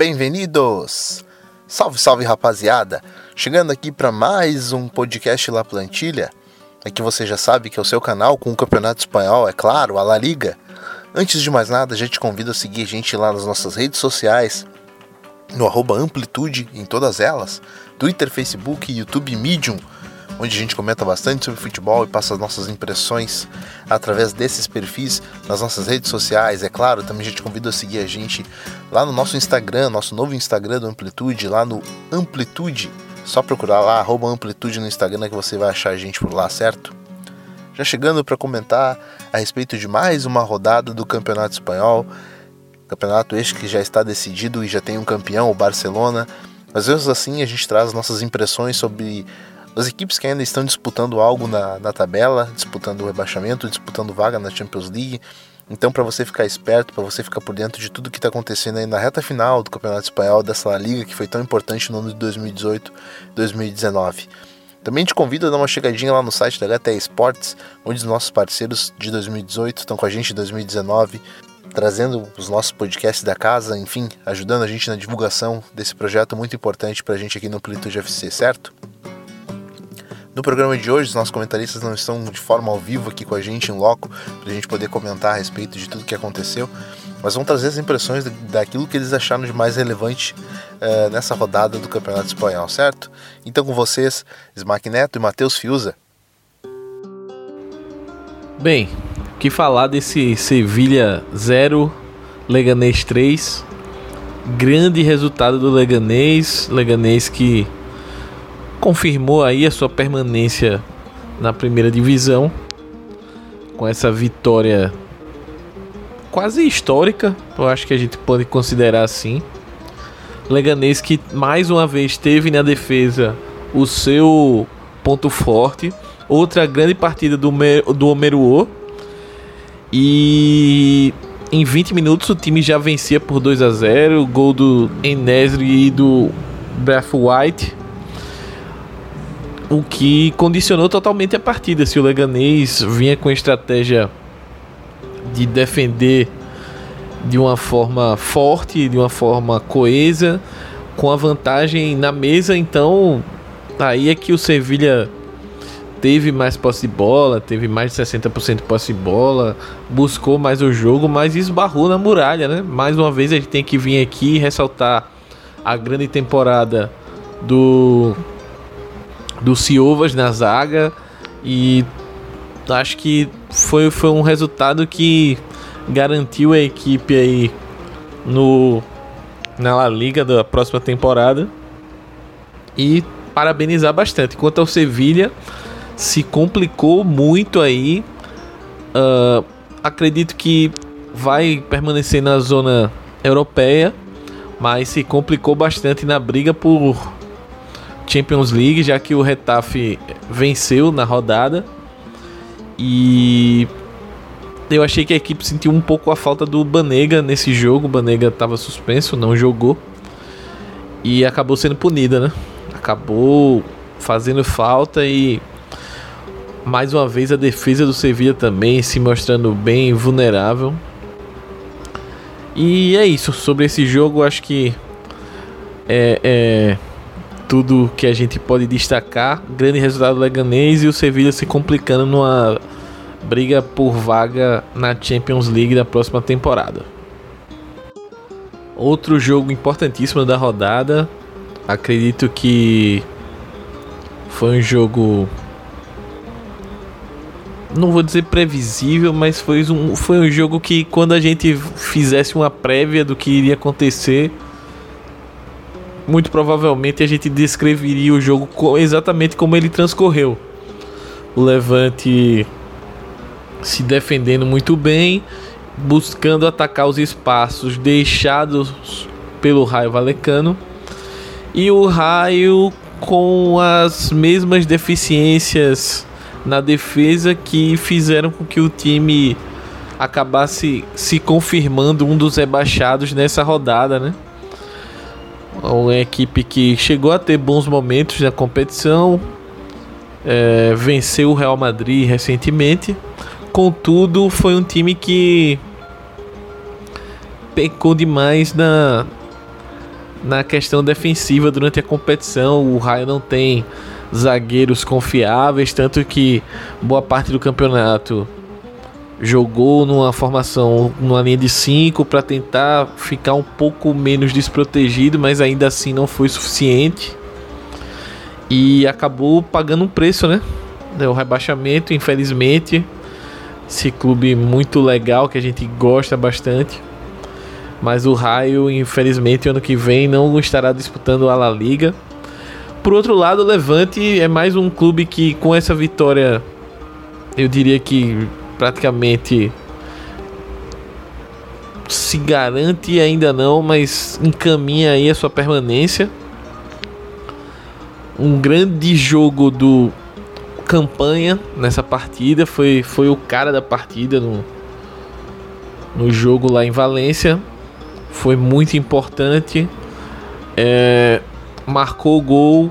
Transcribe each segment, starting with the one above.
bem-vindos! Salve, salve rapaziada! Chegando aqui para mais um podcast La Plantilha. Aqui você já sabe que é o seu canal com o Campeonato Espanhol, é claro, a La Liga. Antes de mais nada, a gente convida a seguir a gente lá nas nossas redes sociais, no Amplitude em todas elas, Twitter, Facebook, YouTube, Medium onde a gente comenta bastante sobre futebol e passa as nossas impressões através desses perfis nas nossas redes sociais. É claro, também a gente convida a seguir a gente lá no nosso Instagram, nosso novo Instagram do Amplitude, lá no Amplitude. Só procurar lá, arroba Amplitude no Instagram que você vai achar a gente por lá, certo? Já chegando para comentar a respeito de mais uma rodada do Campeonato Espanhol. Campeonato este que já está decidido e já tem um campeão, o Barcelona. Às vezes assim a gente traz nossas impressões sobre as equipes que ainda estão disputando algo na, na tabela, disputando o rebaixamento, disputando vaga na Champions League. Então, para você ficar esperto, para você ficar por dentro de tudo que está acontecendo aí na reta final do Campeonato Espanhol, dessa liga que foi tão importante no ano de 2018 2019. Também te convido a dar uma chegadinha lá no site da HT Esportes, onde os nossos parceiros de 2018 estão com a gente em 2019, trazendo os nossos podcasts da casa, enfim, ajudando a gente na divulgação desse projeto muito importante para a gente aqui no Amplitude FC, certo? No programa de hoje, os nossos comentaristas não estão de forma ao vivo aqui com a gente em loco, para a gente poder comentar a respeito de tudo que aconteceu, mas vão trazer as impressões daquilo que eles acharam de mais relevante uh, nessa rodada do Campeonato Espanhol, certo? Então, com vocês, Smack Neto e Matheus Fiuza. Bem, o que falar desse Sevilha 0, Leganês 3? Grande resultado do Leganês, Leganês que confirmou aí a sua permanência na primeira divisão com essa vitória quase histórica, eu acho que a gente pode considerar assim. Leganês que mais uma vez teve na defesa o seu ponto forte, outra grande partida do do Omeruo e em 20 minutos o time já vencia por 2 a 0, o gol do Enesri e do White o que condicionou totalmente a partida. Se o Leganês vinha com a estratégia de defender de uma forma forte, de uma forma coesa, com a vantagem na mesa, então aí é que o Sevilha teve mais posse de bola, teve mais de 60% de posse de bola, buscou mais o jogo, mas esbarrou na muralha, né? Mais uma vez a gente tem que vir aqui e ressaltar a grande temporada do do Ciovas na zaga e acho que foi, foi um resultado que garantiu a equipe aí no na La Liga da próxima temporada e parabenizar bastante. Quanto ao Sevilha, se complicou muito aí. Uh, acredito que vai permanecer na zona europeia, mas se complicou bastante na briga por Champions League, já que o Retafe venceu na rodada. E eu achei que a equipe sentiu um pouco a falta do Banega nesse jogo. O Banega estava suspenso, não jogou. E acabou sendo punida, né? Acabou fazendo falta e mais uma vez a defesa do Sevilla também se mostrando bem vulnerável. E é isso. Sobre esse jogo, acho que é, é tudo que a gente pode destacar. Grande resultado do Leganês e o Sevilla se complicando numa briga por vaga na Champions League da próxima temporada. Outro jogo importantíssimo da rodada, acredito que foi um jogo não vou dizer previsível, mas foi um, foi um jogo que quando a gente fizesse uma prévia do que iria acontecer, muito provavelmente a gente descreveria o jogo exatamente como ele transcorreu. O Levante se defendendo muito bem, buscando atacar os espaços deixados pelo Raio Valecano. E o Raio com as mesmas deficiências na defesa que fizeram com que o time acabasse se confirmando um dos rebaixados nessa rodada, né? Uma equipe que chegou a ter bons momentos na competição, é, venceu o Real Madrid recentemente. Contudo, foi um time que pecou demais na, na questão defensiva durante a competição. O Raio não tem zagueiros confiáveis, tanto que boa parte do campeonato jogou numa formação, numa linha de 5 para tentar ficar um pouco menos desprotegido, mas ainda assim não foi suficiente. E acabou pagando um preço, né? O rebaixamento, infelizmente. Esse clube muito legal que a gente gosta bastante. Mas o Raio, infelizmente, ano que vem não estará disputando a La Liga. Por outro lado, o Levante é mais um clube que, com essa vitória, eu diria que praticamente se garante ainda não, mas encaminha aí a sua permanência. Um grande jogo do campanha nessa partida, foi, foi o cara da partida no, no jogo lá em Valência. Foi muito importante. É, marcou o gol,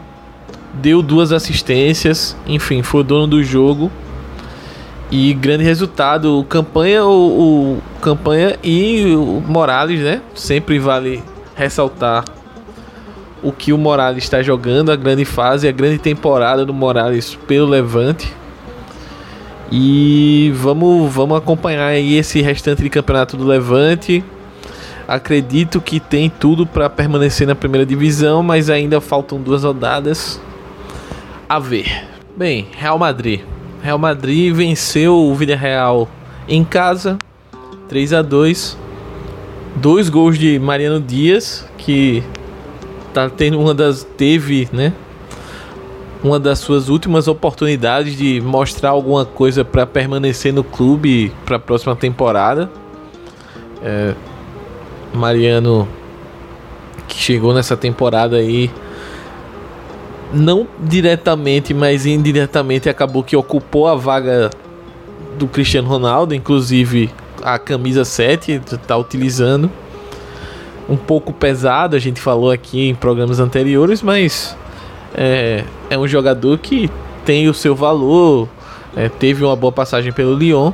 deu duas assistências, enfim, foi o dono do jogo. E grande resultado, campanha o, o campanha e o Morales, né? Sempre vale ressaltar o que o Morales está jogando, a grande fase, a grande temporada do Morales pelo Levante. E vamos, vamos acompanhar aí esse restante de campeonato do Levante. Acredito que tem tudo para permanecer na primeira divisão, mas ainda faltam duas rodadas a ver. Bem, Real Madrid. Real Madrid venceu o Villarreal em casa, 3 a 2. Dois gols de Mariano Dias, que tá tendo uma das teve, né? Uma das suas últimas oportunidades de mostrar alguma coisa para permanecer no clube para a próxima temporada. É, Mariano que chegou nessa temporada aí não diretamente, mas indiretamente acabou que ocupou a vaga do Cristiano Ronaldo, inclusive a camisa 7 está utilizando. Um pouco pesado, a gente falou aqui em programas anteriores, mas é, é um jogador que tem o seu valor, é, teve uma boa passagem pelo Lyon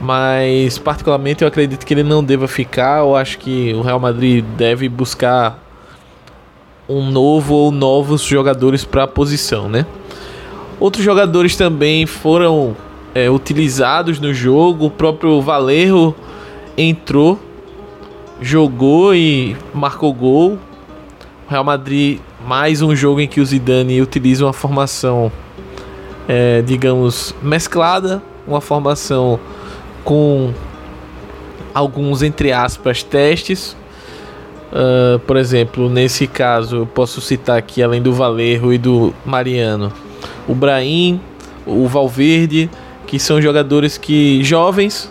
mas particularmente eu acredito que ele não deva ficar. Eu acho que o Real Madrid deve buscar um novo ou novos jogadores para a posição, né? Outros jogadores também foram é, utilizados no jogo. O próprio Valerro entrou, jogou e marcou gol. O Real Madrid mais um jogo em que o Zidane utiliza uma formação, é, digamos, mesclada, uma formação com alguns, entre aspas, testes. Uh, por exemplo, nesse caso, eu posso citar aqui, além do Valerro e do Mariano, o Brahim, o Valverde, que são jogadores que jovens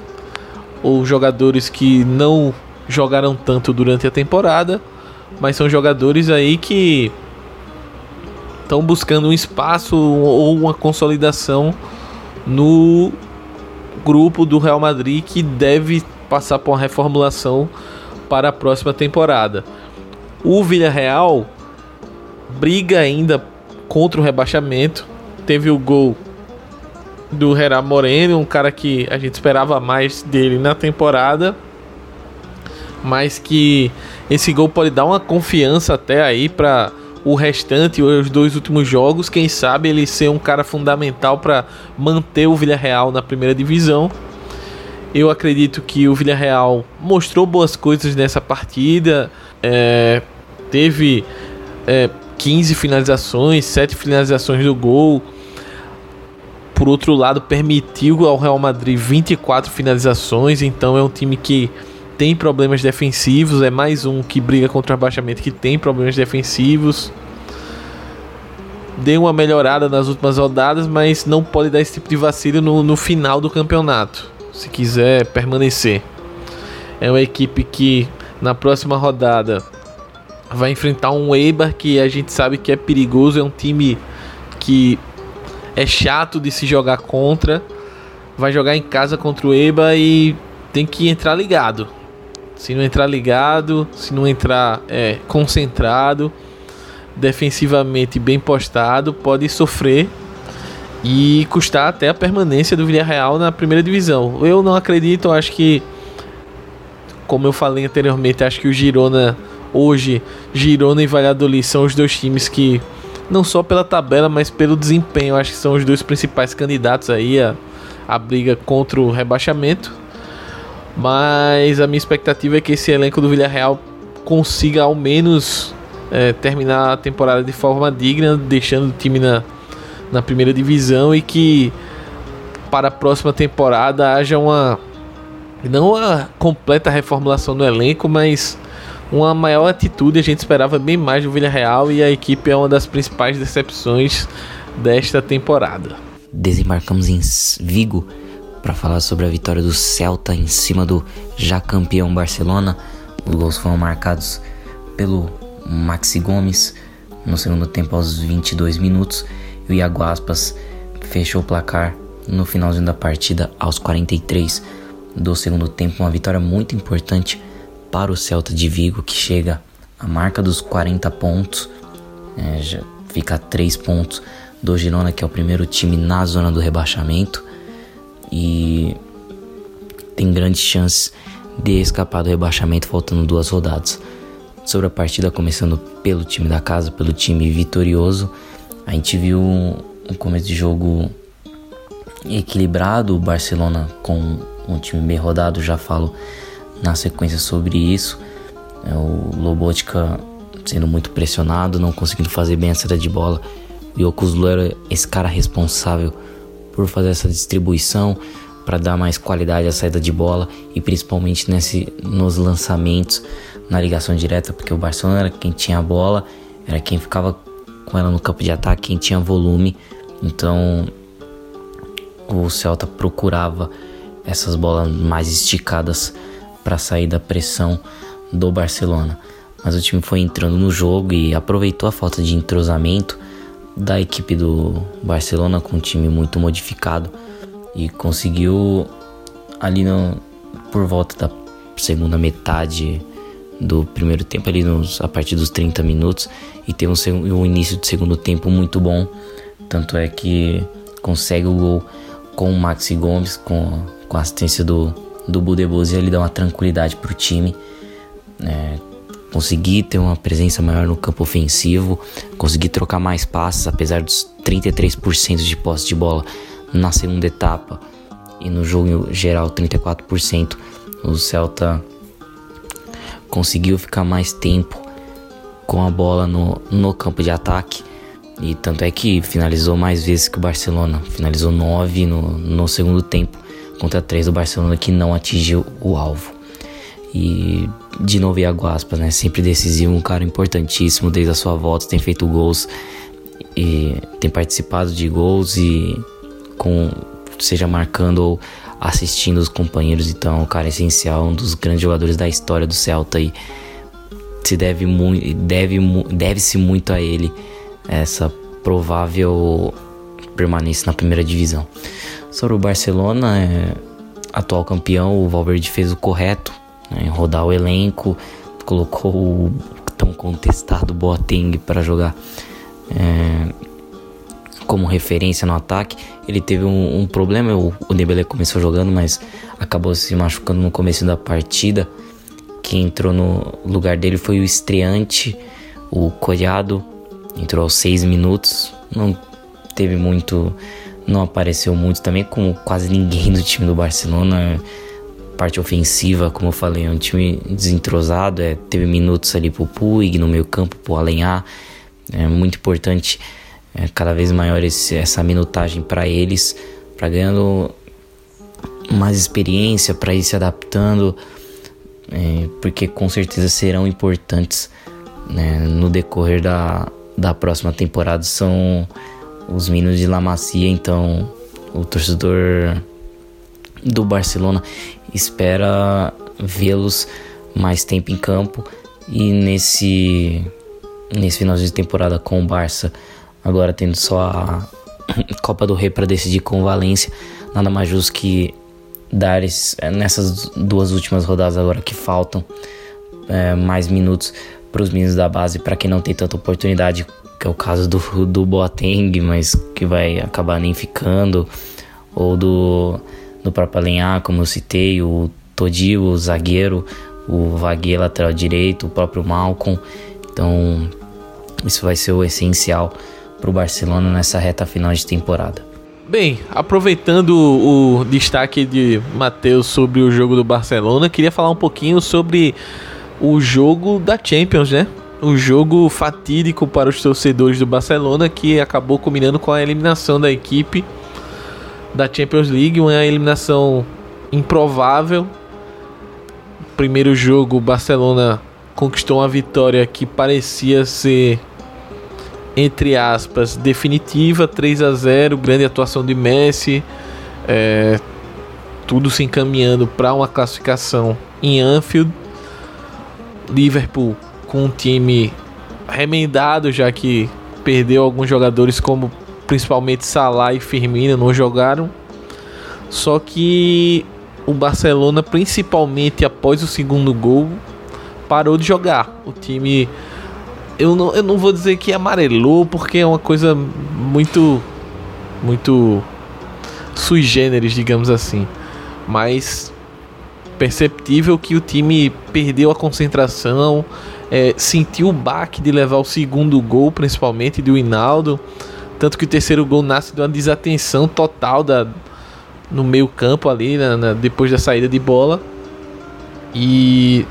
ou jogadores que não jogaram tanto durante a temporada, mas são jogadores aí que estão buscando um espaço ou uma consolidação no grupo do Real Madrid que deve passar por uma reformulação para a próxima temporada. O Villarreal briga ainda contra o rebaixamento. Teve o gol do Herá Moreno, um cara que a gente esperava mais dele na temporada, mas que esse gol pode dar uma confiança até aí para o restante, os dois últimos jogos, quem sabe ele ser um cara fundamental para manter o Villarreal na primeira divisão. Eu acredito que o Villarreal mostrou boas coisas nessa partida, é, teve é, 15 finalizações, 7 finalizações do gol. Por outro lado, permitiu ao Real Madrid 24 finalizações, então é um time que tem problemas defensivos, é mais um que briga contra o abaixamento que tem problemas defensivos. Deu uma melhorada nas últimas rodadas, mas não pode dar esse tipo de vacilo no, no final do campeonato, se quiser permanecer. É uma equipe que na próxima rodada vai enfrentar um Eibar que a gente sabe que é perigoso, é um time que é chato de se jogar contra. Vai jogar em casa contra o Eibar e tem que entrar ligado. Se não entrar ligado, se não entrar é, concentrado, defensivamente bem postado, pode sofrer e custar até a permanência do Villarreal na primeira divisão. Eu não acredito, acho que, como eu falei anteriormente, acho que o Girona Hoje, Girona e Valladolid são os dois times que, não só pela tabela, mas pelo desempenho, acho que são os dois principais candidatos aí a, a briga contra o rebaixamento. Mas a minha expectativa é que esse elenco do Villarreal consiga ao menos é, terminar a temporada de forma digna, deixando o time na, na primeira divisão e que para a próxima temporada haja uma não uma completa reformulação do elenco, mas uma maior atitude. A gente esperava bem mais do Villarreal e a equipe é uma das principais decepções desta temporada. Desembarcamos em Vigo para falar sobre a vitória do Celta em cima do já campeão Barcelona. Os gols foram marcados pelo Maxi Gomes no segundo tempo aos 22 minutos e o Iago Aspas fechou o placar no finalzinho da partida aos 43 do segundo tempo. Uma vitória muito importante para o Celta de Vigo que chega à marca dos 40 pontos, é, já fica a 3 pontos do Girona, que é o primeiro time na zona do rebaixamento e tem grandes chances de escapar do rebaixamento faltando duas rodadas. Sobre a partida, começando pelo time da casa, pelo time vitorioso, a gente viu um, começo de jogo equilibrado, o Barcelona com um time bem rodado, já falo na sequência sobre isso. É, o Lobotka sendo muito pressionado, não conseguindo fazer bem a saída de bola. E o Kuzlu era esse cara responsável por fazer essa distribuição para dar mais qualidade à saída de bola e principalmente nesse, nos lançamentos na ligação direta, porque o Barcelona era quem tinha a bola, era quem ficava com ela no campo de ataque, quem tinha volume. Então o Celta procurava essas bolas mais esticadas para sair da pressão do Barcelona. Mas o time foi entrando no jogo e aproveitou a falta de entrosamento da equipe do Barcelona com um time muito modificado e conseguiu ali no, por volta da segunda metade do primeiro tempo ali nos, a partir dos 30 minutos e tem um, um início de segundo tempo muito bom tanto é que consegue o gol com o Maxi Gomes com, com a assistência do, do Budebose ele dá uma tranquilidade para o time é, conseguir ter uma presença maior no campo ofensivo, conseguir trocar mais passes, apesar dos 33% de posse de bola na segunda etapa e no jogo geral 34%. O Celta conseguiu ficar mais tempo com a bola no, no campo de ataque. E tanto é que finalizou mais vezes que o Barcelona. Finalizou 9 no, no segundo tempo contra 3 do Barcelona que não atingiu o alvo. E de novo Iago Aspas, né? Sempre decisivo, um cara importantíssimo desde a sua volta, tem feito gols e tem participado de gols e com seja marcando ou assistindo os companheiros, então, cara essencial, um dos grandes jogadores da história do Celta e se deve muito deve deve-se muito a ele essa provável permanência na primeira divisão. Sobre o Barcelona, é, atual campeão, o Valverde fez o correto né, rodar o elenco, colocou o tão contestado Boateng para jogar é, como referência no ataque. Ele teve um, um problema, o, o começou jogando, mas acabou se machucando no começo da partida. Quem entrou no lugar dele foi o estreante, o Collado, entrou aos seis minutos, não teve muito, não apareceu muito também, como quase ninguém do time do Barcelona parte ofensiva, como eu falei, é um time desentrosado, é, teve minutos ali pro Puig no meio campo, pro Alenhar, é muito importante é, cada vez maior esse, essa minutagem para eles, para ganhando mais experiência, para ir se adaptando, é, porque com certeza serão importantes né, no decorrer da, da próxima temporada. São os meninos de La Macia, então o torcedor do Barcelona espera vê-los mais tempo em campo e nesse nesse final de temporada com o Barça agora tendo só a Copa do Rei para decidir com o Valência nada mais justo que dar esse, nessas duas últimas rodadas agora que faltam é, mais minutos para os meninos da base para quem não tem tanta oportunidade que é o caso do, do Boateng mas que vai acabar nem ficando ou do do próprio Alenhar, como eu citei, o Todi, o zagueiro, o Vaguia lateral direito, o próprio Malcolm. Então, isso vai ser o essencial para o Barcelona nessa reta final de temporada. Bem, aproveitando o destaque de Matheus sobre o jogo do Barcelona, queria falar um pouquinho sobre o jogo da Champions, né? O jogo fatídico para os torcedores do Barcelona que acabou combinando com a eliminação da equipe da Champions League, uma eliminação improvável. Primeiro jogo, o Barcelona conquistou uma vitória que parecia ser entre aspas, definitiva, 3 a 0 grande atuação de Messi, é, tudo se encaminhando para uma classificação em Anfield. Liverpool com um time remendado, já que perdeu alguns jogadores, como principalmente Salah e Firmino, não jogaram. Só que o Barcelona, principalmente após o segundo gol, parou de jogar. O time eu não, eu não vou dizer que amarelou, porque é uma coisa muito. Muito. sui generis, digamos assim. Mas perceptível que o time perdeu a concentração, é, sentiu o baque de levar o segundo gol, principalmente do Hinaldo. Tanto que o terceiro gol nasce de uma desatenção total da, no meio campo ali, na, na, depois da saída de bola. E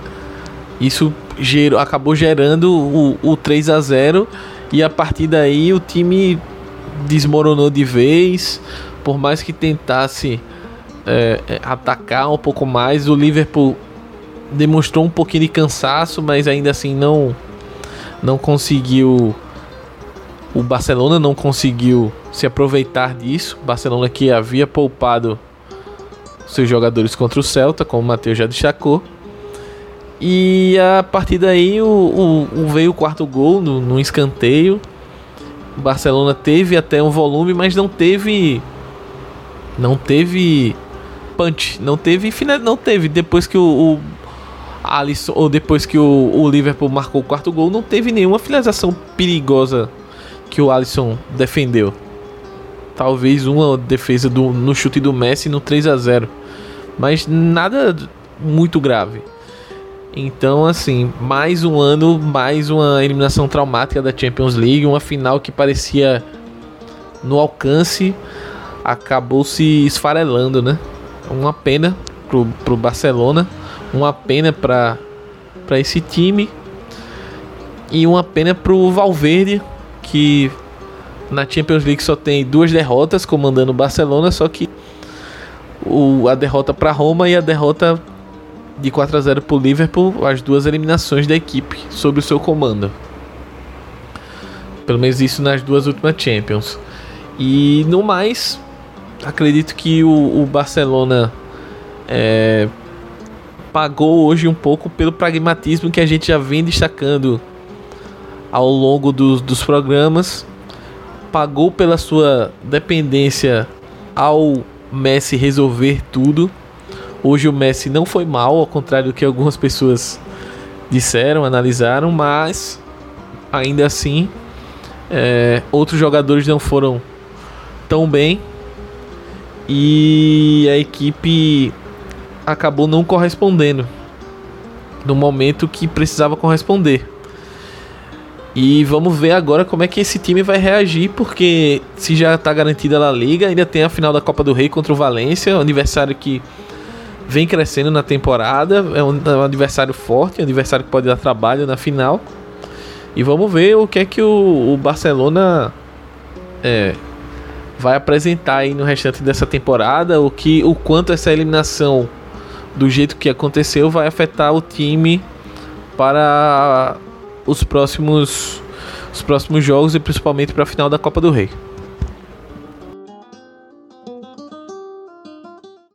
isso gerou, acabou gerando o, o 3 a 0 e a partir daí o time desmoronou de vez. Por mais que tentasse é, é, atacar um pouco mais, o Liverpool demonstrou um pouquinho de cansaço, mas ainda assim não não conseguiu. O Barcelona não conseguiu se aproveitar disso. Barcelona que havia poupado seus jogadores contra o Celta, como o Matheus já destacou. E a partir daí o, o, o veio o quarto gol no, no escanteio. O Barcelona teve até um volume, mas não teve. Não teve punch. Não teve não teve. Depois que o, o Alisson, ou depois que o, o Liverpool marcou o quarto gol, não teve nenhuma finalização perigosa que o Alisson defendeu. Talvez uma defesa do, no chute do Messi no 3 a 0 Mas nada muito grave. Então, assim, mais um ano, mais uma eliminação traumática da Champions League, uma final que parecia no alcance, acabou se esfarelando, né? Uma pena pro, pro Barcelona, uma pena para para esse time e uma pena pro Valverde que na Champions League só tem duas derrotas comandando o Barcelona, só que o, a derrota para Roma e a derrota de 4 a 0 para o Liverpool, as duas eliminações da equipe sob o seu comando. Pelo menos isso nas duas últimas Champions. E no mais, acredito que o, o Barcelona é, pagou hoje um pouco pelo pragmatismo que a gente já vem destacando ao longo dos, dos programas. Pagou pela sua dependência ao Messi resolver tudo Hoje o Messi não foi mal, ao contrário do que algumas pessoas disseram, analisaram, mas ainda assim é, outros jogadores não foram tão bem e a equipe acabou não correspondendo no momento que precisava corresponder. E vamos ver agora como é que esse time vai reagir, porque se já está garantida a Liga, ainda tem a final da Copa do Rei contra o Valência, aniversário que vem crescendo na temporada. É um, é um, adversário forte, um adversário que pode dar trabalho na final. E vamos ver o que é que o, o Barcelona é, vai apresentar aí no restante dessa temporada. O que, o quanto essa eliminação do jeito que aconteceu vai afetar o time para os próximos os próximos jogos e principalmente para a final da Copa do Rei.